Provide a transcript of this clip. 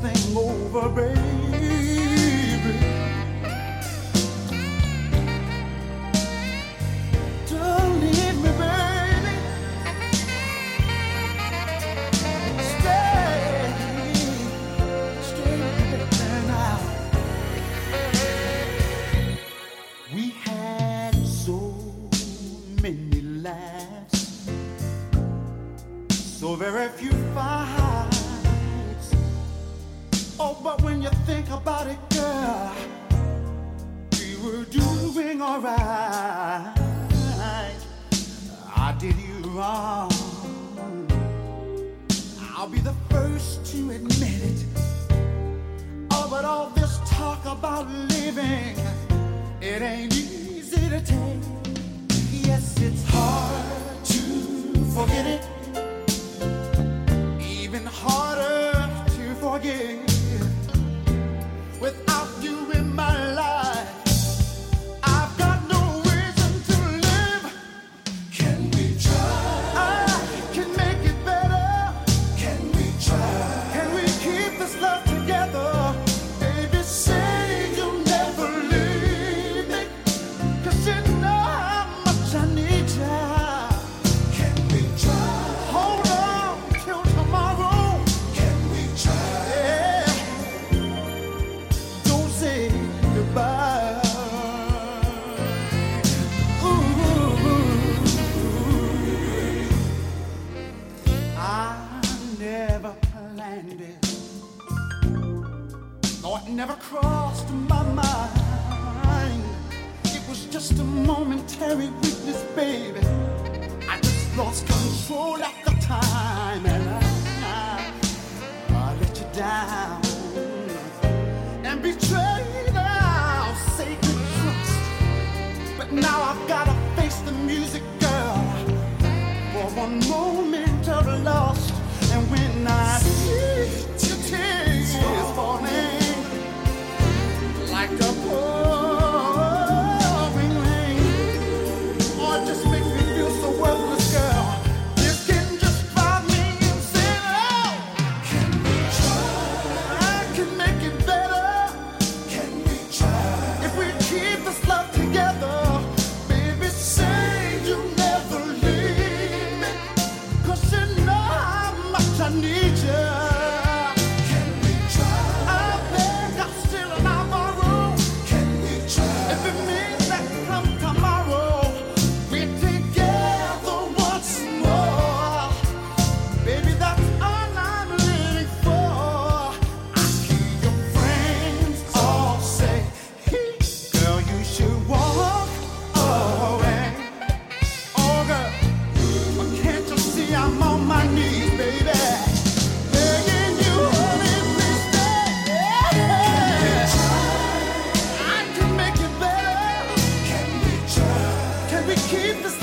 thing over, baby. Don't leave me, baby. Stay, stay there now. We had so many laughs, so very few fights but when you think about it, girl, we were doing alright. I did you wrong. I'll be the first to admit it. Oh, but all this talk about living, it ain't easy to take. with candy. No, it never crossed my mind. It was just a momentary weakness, baby. I just lost control at the time, and I, I let you down and betrayed our sacred trust. But now I've gotta face the music, girl, for one moment of lost, and when I tears for me. keep the